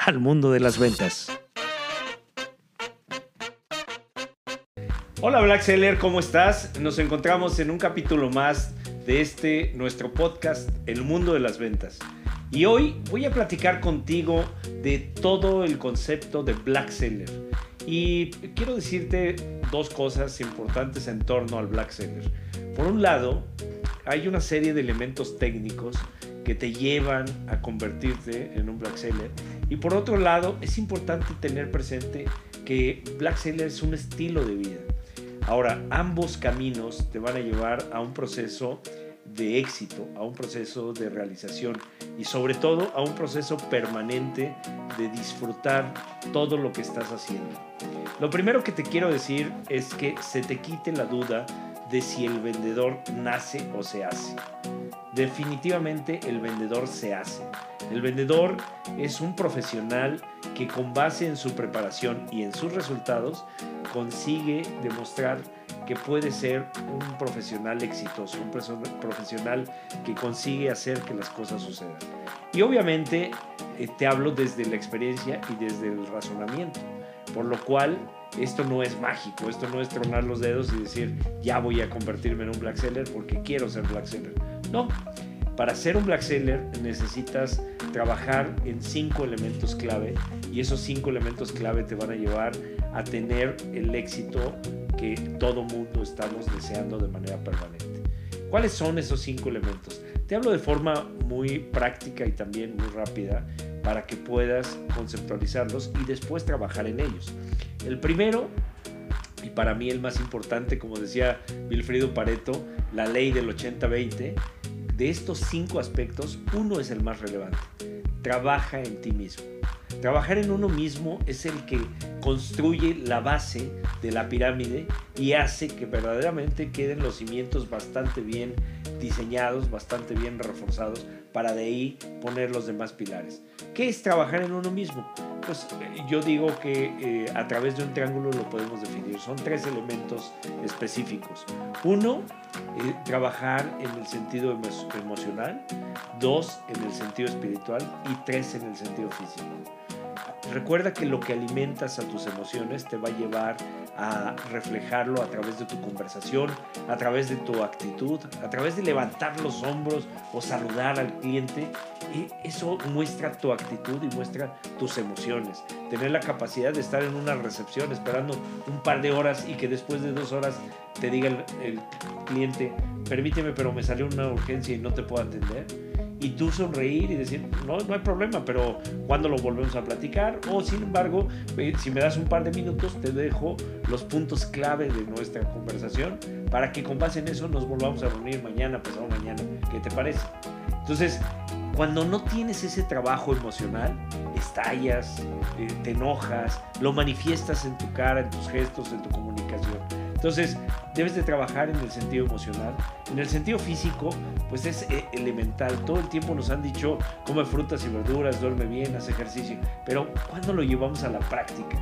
al mundo de las ventas. Hola Black Seller, ¿cómo estás? Nos encontramos en un capítulo más de este nuestro podcast El mundo de las ventas. Y hoy voy a platicar contigo de todo el concepto de Black Seller. Y quiero decirte dos cosas importantes en torno al Black Seller. Por un lado, hay una serie de elementos técnicos que te llevan a convertirte en un Black Seller. Y por otro lado, es importante tener presente que Black Seller es un estilo de vida. Ahora, ambos caminos te van a llevar a un proceso de éxito, a un proceso de realización y sobre todo a un proceso permanente de disfrutar todo lo que estás haciendo. Lo primero que te quiero decir es que se te quite la duda de si el vendedor nace o se hace. Definitivamente el vendedor se hace. El vendedor es un profesional que con base en su preparación y en sus resultados consigue demostrar que puede ser un profesional exitoso, un profesional que consigue hacer que las cosas sucedan. Y obviamente eh, te hablo desde la experiencia y desde el razonamiento, por lo cual esto no es mágico, esto no es tronar los dedos y decir ya voy a convertirme en un black seller porque quiero ser black seller. No, para ser un black seller necesitas trabajar en cinco elementos clave y esos cinco elementos clave te van a llevar a tener el éxito que todo mundo estamos deseando de manera permanente. ¿Cuáles son esos cinco elementos? Te hablo de forma muy práctica y también muy rápida para que puedas conceptualizarlos y después trabajar en ellos. El primero, y para mí el más importante, como decía Wilfrido Pareto, la ley del 80-20, de estos cinco aspectos, uno es el más relevante. Trabaja en ti mismo. Trabajar en uno mismo es el que construye la base de la pirámide y hace que verdaderamente queden los cimientos bastante bien diseñados, bastante bien reforzados para de ahí poner los demás pilares. ¿Qué es trabajar en uno mismo? Pues yo digo que eh, a través de un triángulo lo podemos definir. Son tres elementos específicos. Uno, eh, trabajar en el sentido emocional. Dos, en el sentido espiritual. Y tres, en el sentido físico. Recuerda que lo que alimentas a tus emociones te va a llevar a reflejarlo a través de tu conversación, a través de tu actitud, a través de levantar los hombros o saludar al cliente. Y eso muestra tu actitud y muestra tus emociones. Tener la capacidad de estar en una recepción esperando un par de horas y que después de dos horas te diga el, el cliente, permíteme, pero me salió una urgencia y no te puedo atender y tú sonreír y decir, no, no hay problema, pero cuando lo volvemos a platicar? O sin embargo, si me das un par de minutos, te dejo los puntos clave de nuestra conversación para que con base en eso nos volvamos a reunir mañana, pasado mañana. ¿Qué te parece? Entonces, cuando no tienes ese trabajo emocional, estallas, eh, te enojas, lo manifiestas en tu cara, en tus gestos, en tu comunicación. Entonces, debes de trabajar en el sentido emocional. En el sentido físico, pues es eh, elemental. Todo el tiempo nos han dicho, come frutas y verduras, duerme bien, haz ejercicio. Pero, ¿cuándo lo llevamos a la práctica?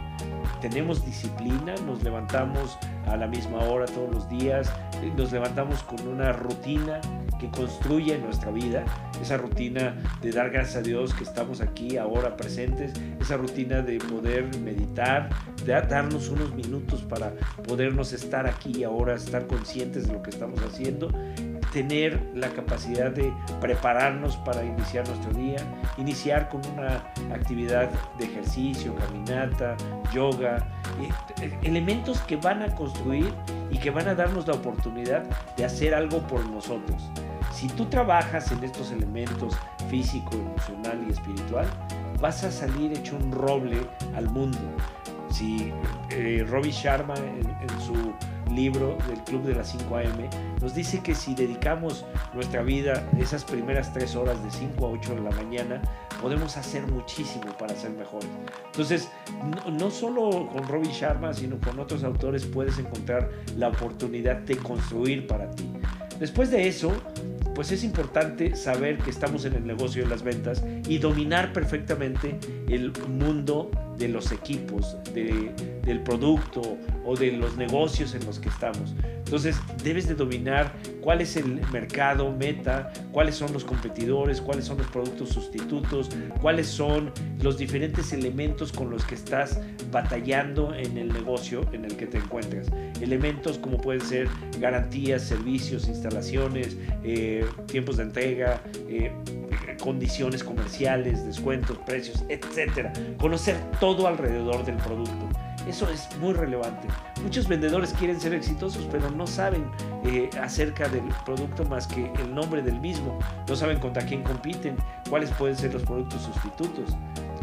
tenemos disciplina, nos levantamos a la misma hora todos los días, nos levantamos con una rutina que construye nuestra vida, esa rutina de dar gracias a Dios que estamos aquí ahora presentes, esa rutina de poder meditar, de darnos unos minutos para podernos estar aquí ahora, estar conscientes de lo que estamos haciendo tener la capacidad de prepararnos para iniciar nuestro día, iniciar con una actividad de ejercicio, caminata, yoga, eh, elementos que van a construir y que van a darnos la oportunidad de hacer algo por nosotros. Si tú trabajas en estos elementos físico, emocional y espiritual, vas a salir hecho un roble al mundo. Si eh, Sharma en su libro del Club de las 5 AM, nos dice que si dedicamos nuestra vida esas primeras tres horas de 5 a 8 de la mañana, podemos hacer muchísimo para ser mejores. Entonces, no, no solo con Robin Sharma, sino con otros autores puedes encontrar la oportunidad de construir para ti. Después de eso, pues es importante saber que estamos en el negocio de las ventas y dominar perfectamente el mundo de los equipos, de, del producto o de los negocios en los que estamos. Entonces debes de dominar cuál es el mercado meta, cuáles son los competidores, cuáles son los productos sustitutos, cuáles son los diferentes elementos con los que estás batallando en el negocio en el que te encuentras. Elementos como pueden ser garantías, servicios, instalaciones, eh, tiempos de entrega, eh, condiciones comerciales, descuentos, precios, etcétera. Conocer todo alrededor del producto. Eso es muy relevante. Muchos vendedores quieren ser exitosos, pero no saben eh, acerca del producto más que el nombre del mismo. No saben contra quién compiten, cuáles pueden ser los productos sustitutos.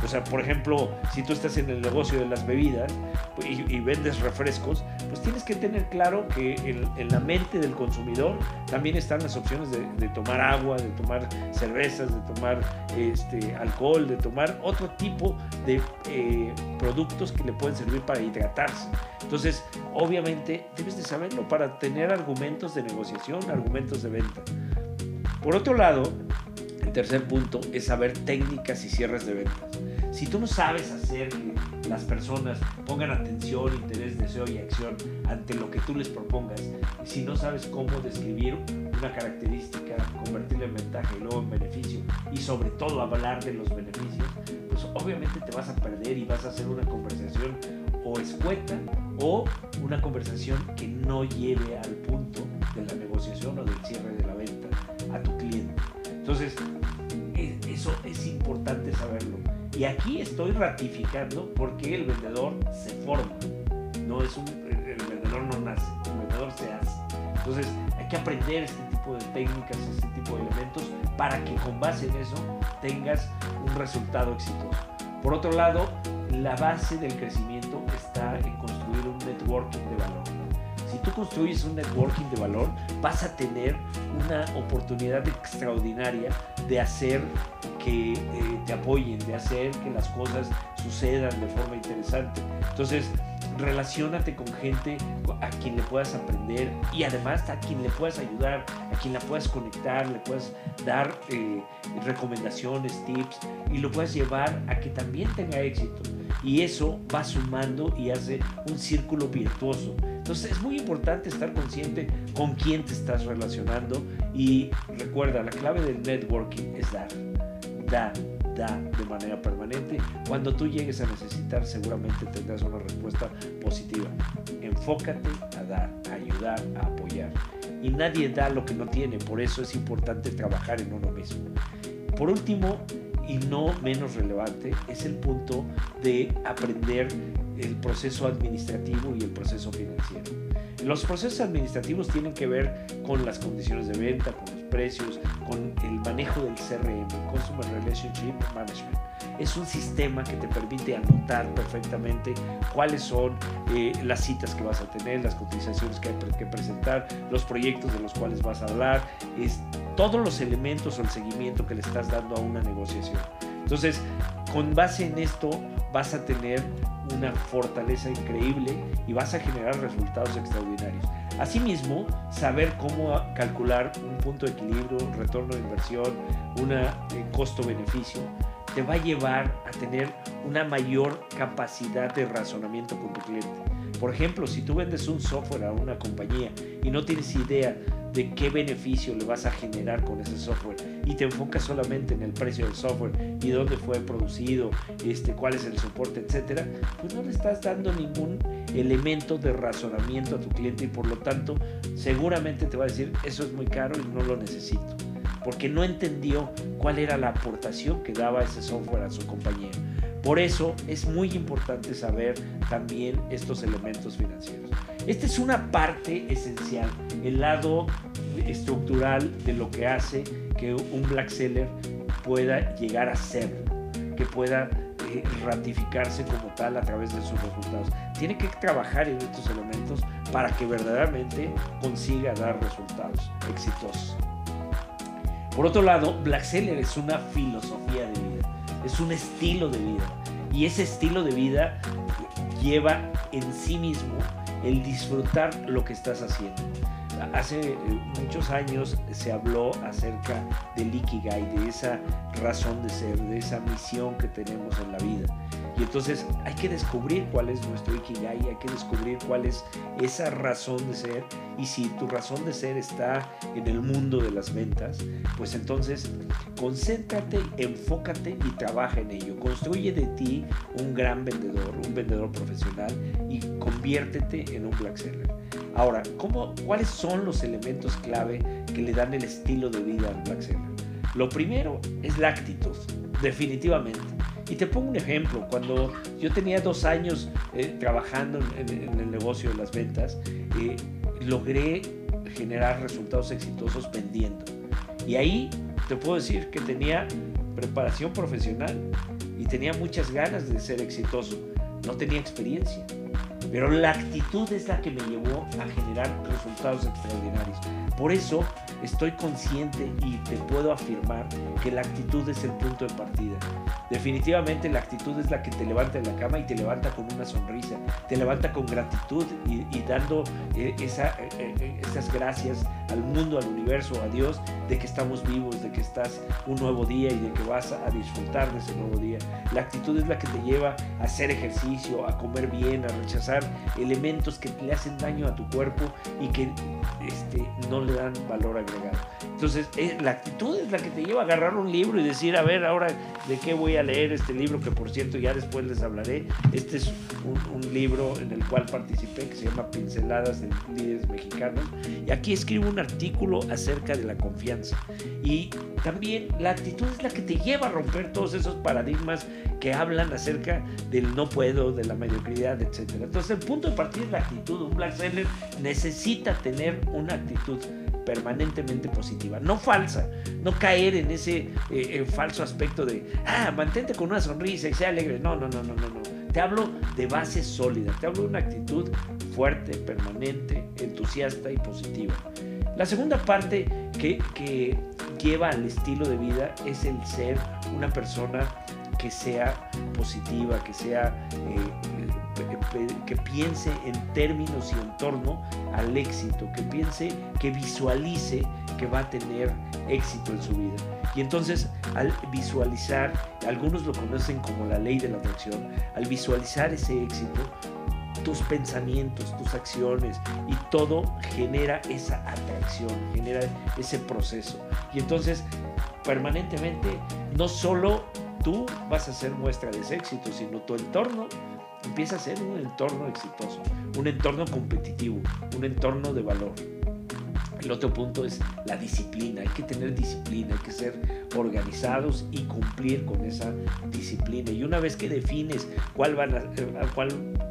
O sea, por ejemplo, si tú estás en el negocio de las bebidas y, y vendes refrescos, pues tienes que tener claro que en, la mente del consumidor también están las opciones de, de tomar agua, de tomar cervezas, de tomar este, alcohol, de tomar otro tipo de eh, productos que le pueden servir para hidratarse. Entonces, obviamente, debes de saberlo para tener argumentos de negociación, argumentos de venta. Por otro lado, el tercer punto es saber técnicas y cierres de ventas. Si tú no sabes hacer que las personas pongan atención, interés, deseo y acción ante lo que tú les propongas, si no sabes cómo describir una característica, convertirla en ventaja y luego en beneficio, y sobre todo hablar de los beneficios, pues obviamente te vas a perder y vas a hacer una conversación o escueta o una conversación que no lleve al punto de la negociación o del cierre de la venta a tu cliente. Entonces, eso es importante saberlo. Y aquí estoy ratificando porque el vendedor se forma. No es un, el vendedor no nace, el vendedor se hace. Entonces hay que aprender este tipo de técnicas, este tipo de elementos para que con base en eso tengas un resultado exitoso. Por otro lado, la base del crecimiento está en construir un networking de valor. Tú construyes un networking de valor, vas a tener una oportunidad extraordinaria de hacer que eh, te apoyen, de hacer que las cosas sucedan de forma interesante. Entonces, relacionate con gente a quien le puedas aprender y además a quien le puedas ayudar, a quien la puedas conectar, le puedas dar eh, recomendaciones, tips y lo puedas llevar a que también tenga éxito. Y eso va sumando y hace un círculo virtuoso. Entonces es muy importante estar consciente con quién te estás relacionando y recuerda, la clave del networking es dar, dar, da de manera permanente. Cuando tú llegues a necesitar, seguramente tendrás una respuesta positiva. Enfócate a dar, a ayudar, a apoyar. Y nadie da lo que no tiene, por eso es importante trabajar en uno mismo. Por último, y no menos relevante, es el punto de aprender el proceso administrativo y el proceso financiero. Los procesos administrativos tienen que ver con las condiciones de venta, con los precios, con el manejo del CRM, Customer Relationship Management. Es un sistema que te permite anotar perfectamente cuáles son eh, las citas que vas a tener, las cotizaciones que hay que presentar, los proyectos de los cuales vas a hablar, es todos los elementos o el seguimiento que le estás dando a una negociación. Entonces, con base en esto vas a tener una fortaleza increíble y vas a generar resultados extraordinarios. Asimismo, saber cómo calcular un punto de equilibrio, retorno de inversión, un eh, costo-beneficio, te va a llevar a tener una mayor capacidad de razonamiento con tu cliente. Por ejemplo, si tú vendes un software a una compañía y no tienes idea de qué beneficio le vas a generar con ese software y te enfocas solamente en el precio del software y dónde fue producido, este, cuál es el soporte, etcétera, pues no le estás dando ningún elemento de razonamiento a tu cliente y por lo tanto seguramente te va a decir eso es muy caro y no lo necesito porque no entendió cuál era la aportación que daba ese software a su compañía. Por eso es muy importante saber también estos elementos financieros. Esta es una parte esencial, el lado estructural de lo que hace que un black seller pueda llegar a ser. que pueda eh, ratificarse como tal a través de sus resultados. Tiene que trabajar en estos elementos para que verdaderamente consiga dar resultados exitosos. Por otro lado, Black Seller es una filosofía de vida, es un estilo de vida. Y ese estilo de vida lleva en sí mismo el disfrutar lo que estás haciendo. Hace eh, muchos años se habló acerca del Ikigai, de esa razón de ser, de esa misión que tenemos en la vida. Y entonces hay que descubrir cuál es nuestro Ikigai, hay que descubrir cuál es esa razón de ser. Y si tu razón de ser está en el mundo de las ventas, pues entonces concéntrate, enfócate y trabaja en ello. Construye de ti un gran vendedor, un vendedor profesional y conviértete en un black seller. Ahora, ¿cómo, ¿cuáles son los elementos clave que le dan el estilo de vida al black seller? Lo primero es la definitivamente. Y te pongo un ejemplo, cuando yo tenía dos años eh, trabajando en, el negocio de las ventas, eh, logré generar resultados exitosos vendiendo. Y ahí te puedo decir que tenía preparación profesional y tenía muchas ganas de ser exitoso. No tenía experiencia, pero la actitud es la que me llevó a generar resultados extraordinarios. Por eso estoy consciente y te puedo afirmar que la actitud es el punto de partida. Definitivamente la actitud es la que te levanta de la cama y te levanta con una sonrisa, te levanta con gratitud y, dando eh, eh, eh, esas gracias al mundo, al universo, a Dios, de que estamos vivos, de que estás un nuevo día y de que vas a disfrutar de ese nuevo día. La actitud es la que te lleva a hacer ejercicio, a comer bien, a rechazar elementos que le hacen daño a tu cuerpo y que este, no le dan valor Entonces, eh, la actitud es la que te lleva a agarrar un libro y decir, a ver, ahora de qué voy a leer este libro, que por cierto ya después les hablaré. Este es un, un libro en el cual participé que se llama Pinceladas de Líderes Mexicanos. Y aquí escribo un artículo acerca de la confianza. Y también la actitud es la que te lleva a romper todos esos paradigmas que hablan acerca del no puedo, de la mediocridad, etc. Entonces, el punto de partida es la actitud. Un black seller necesita tener una actitud permanentemente positiva, no falsa, no caer en ese eh, falso aspecto de, ah, mantente con una sonrisa y sea alegre. No, no, no, no, no, no. Te hablo de base sólida, te hablo de una actitud fuerte, permanente, entusiasta y positiva. La segunda parte que, que lleva al estilo de vida es el ser una persona que sea positiva, que sea eh, que piense en términos y en torno al éxito, que piense, que visualice que va a tener éxito en su vida. Y entonces al visualizar, algunos lo conocen como la ley de la atracción, al visualizar ese éxito, tus pensamientos, tus acciones y todo genera esa atracción, genera ese proceso. Y entonces permanentemente no solo tú vas a ser muestra de ese éxito, sino tu entorno empieza a ser un entorno exitoso, un entorno competitivo, un entorno de valor. El otro punto es la disciplina. Hay que tener disciplina, hay que ser organizados y cumplir con esa disciplina. Y una vez que defines eh, cuál,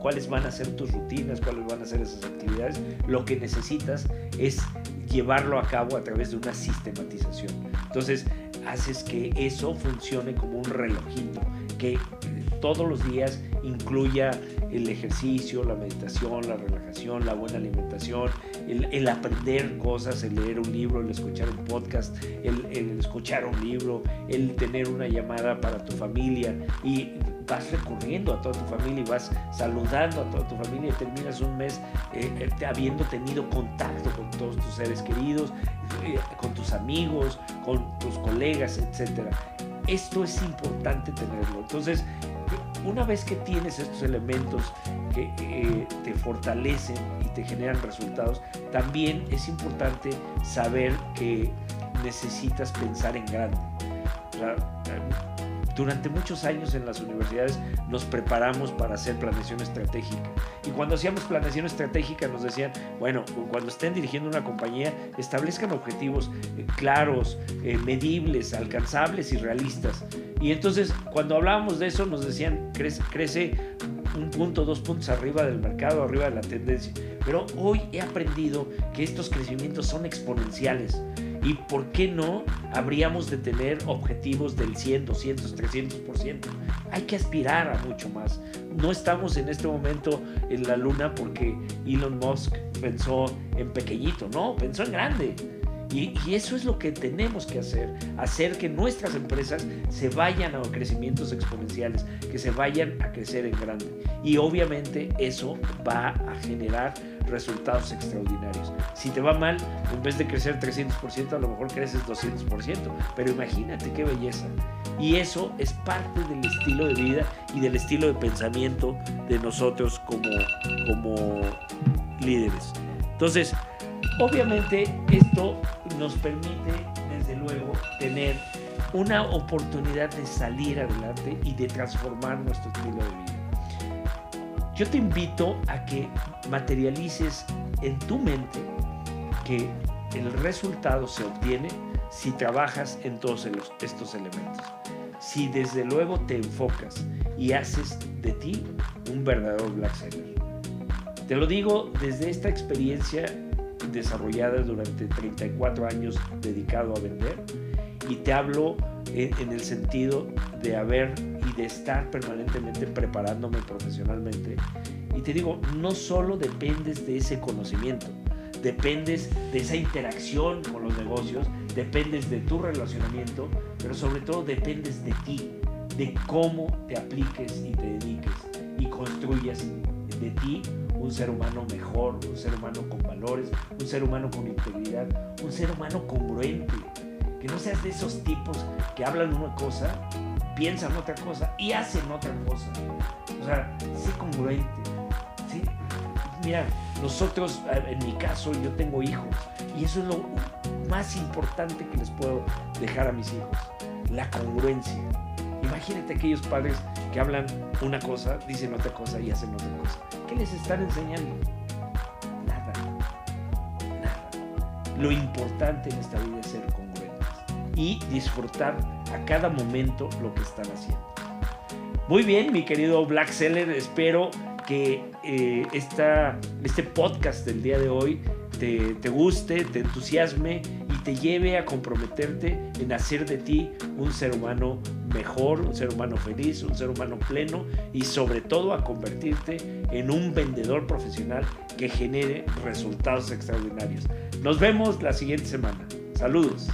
cuáles van a ser tus rutinas, cuáles van a ser esas actividades, lo que necesitas es llevarlo a cabo a través de una sistematización. Entonces, haces que eso funcione como un relojito, que todos los días incluya el ejercicio, la meditación, la relajación, la buena alimentación, el, aprender cosas, el leer un libro, el escuchar un podcast, el, escuchar un libro, el tener una llamada para tu familia y vas recurriendo a toda tu familia y vas saludando a toda tu familia y terminas un mes eh, eh, habiendo tenido contacto con todos tus seres queridos, eh, con tus amigos, con tus colegas, etc. Esto es importante tenerlo. Entonces, una vez que tienes estos elementos que eh, te fortalecen y te generan resultados, también es importante saber que necesitas pensar en grande. Durante muchos años en las universidades nos preparamos para hacer planeación estratégica. Y cuando hacíamos planeación estratégica nos decían, bueno, cuando estén dirigiendo una compañía, establezcan objetivos eh, claros, eh, medibles, alcanzables y realistas. Y entonces cuando hablábamos de eso nos decían, crece, crece un punto, dos puntos arriba del mercado, arriba de la tendencia. Pero hoy he aprendido que estos crecimientos son exponenciales ¿Y por qué no habríamos de tener objetivos del 100, 200, 300%? Hay que aspirar a mucho más. No estamos en este momento en la luna porque Elon Musk pensó en pequeñito, no, pensó en grande. Y, eso es lo que tenemos que hacer, hacer que nuestras empresas se vayan a crecimientos exponenciales, que se vayan a crecer en grande. Y obviamente eso va a generar resultados extraordinarios. Si te va mal, en vez de crecer 300%, a lo mejor creces 200%. Pero imagínate qué belleza. Y eso es parte del estilo de vida y del estilo de pensamiento de nosotros como, como líderes. Entonces, obviamente esto nos permite, desde luego, tener una oportunidad de salir adelante y de transformar nuestro estilo de vida. Yo te invito a que materialices en tu mente que el resultado se obtiene si trabajas en todos estos elementos. Si desde luego te enfocas y haces de ti un verdadero black seller. Te lo digo desde esta experiencia desarrollada durante 34 años dedicado a vender y te hablo en, el sentido de haber de estar permanentemente preparándome profesionalmente. Y te digo, no solo dependes de ese conocimiento, dependes de esa interacción con los negocios, dependes de tu relacionamiento, pero sobre todo dependes de ti, de cómo te apliques y te dediques y construyas de ti un ser humano mejor, un ser humano con valores, un ser humano con integridad, un ser humano congruente. Que no seas de esos tipos que hablan una cosa, piensan otra cosa y hacen otra cosa. O sea, sé congruente. ¿sí? Mira, nosotros, en mi caso, yo tengo hijos y eso es lo más importante que les puedo dejar a mis hijos, la congruencia. Imagínate aquellos padres que hablan una cosa, dicen otra cosa y hacen otra cosa. ¿Qué les están enseñando? Nada. Nada. Lo importante en esta vida es ser congruentes y disfrutar a cada momento lo que están haciendo. Muy bien, mi querido Black Seller, espero que eh, este podcast del día de hoy te, te, guste, te entusiasme y te lleve a comprometerte en hacer de ti un ser humano mejor, un ser humano feliz, un ser humano pleno y sobre todo a convertirte en un vendedor profesional que genere resultados extraordinarios. Nos vemos la siguiente semana. Saludos.